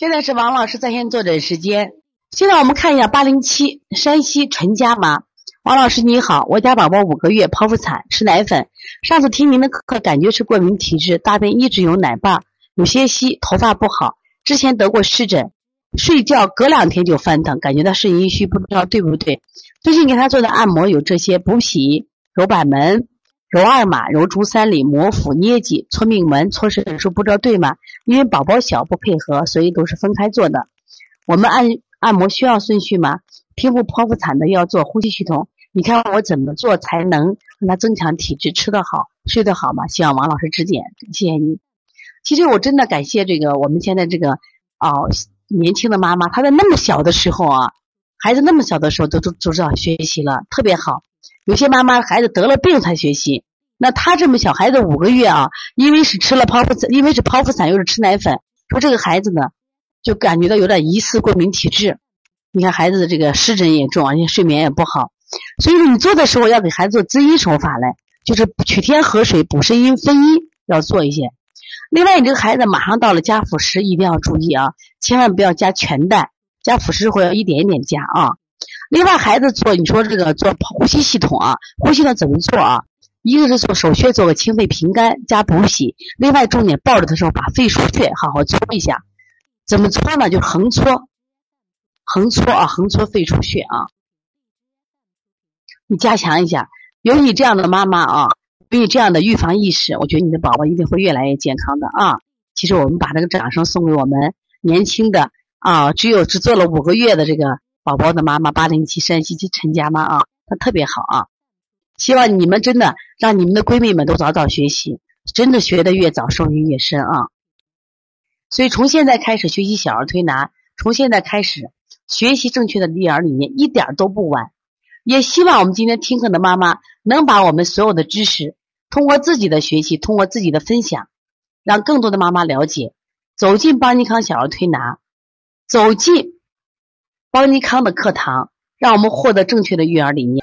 现在是王老师在线坐诊时间。现在我们看一下八零七山西陈家妈，王老师你好，我家宝宝五个月剖腹产吃奶粉，上次听您的课感觉是过敏体质，大便一直有奶瓣，有些稀，头发不好，之前得过湿疹，睡觉隔两天就翻腾，感觉到是阴虚，不知道对不对？最近给他做的按摩有这些补脾、揉板门。揉二马、揉足三里、摩腹、捏脊、搓命门、搓肾腧，不知道对吗？因为宝宝小不配合，所以都是分开做的。我们按按摩需要顺序吗？孕妇剖腹产的要做呼吸系统，你看我怎么做才能让他增强体质、吃得好、睡得好吗？希望王老师指点，谢谢你。其实我真的感谢这个我们现在这个哦年轻的妈妈，她在那么小的时候啊，孩子那么小的时候都都都知道学习了，特别好。有些妈妈孩子得了病才学习，那他这么小孩子五个月啊，因为是吃了剖腹产，因为是剖腹产又是吃奶粉，说这个孩子呢就感觉到有点疑似过敏体质。你看孩子的这个湿疹也重，而且睡眠也不好，所以说你做的时候要给孩子做滋阴手法嘞，就是取天河水补肾阴分阴要做一些。另外，你这个孩子马上到了加辅食，一定要注意啊，千万不要加全蛋，加辅食会要一点一点加啊。另外，孩子做你说这个做呼吸系统啊，呼吸呢怎么做啊？一个是做手穴，做个清肺平肝加补脾。另外，重点抱着的时候把肺腧穴好好搓一下。怎么搓呢？就是横搓，横搓啊，横搓肺腧穴啊。你加强一下，有你这样的妈妈啊，有你这样的预防意识，我觉得你的宝宝一定会越来越健康的啊。其实我们把这个掌声送给我们年轻的啊，只有只做了五个月的这个。宝宝的妈妈八零七山西及陈家妈啊，她特别好啊！希望你们真的让你们的闺蜜们都早早学习，真的学的越早受益越深啊！所以从现在开始学习小儿推拿，从现在开始学习正确的育儿理念，一点都不晚。也希望我们今天听课的妈妈能把我们所有的知识，通过自己的学习，通过自己的分享，让更多的妈妈了解，走进邦尼康小儿推拿，走进。邦尼康的课堂，让我们获得正确的育儿理念。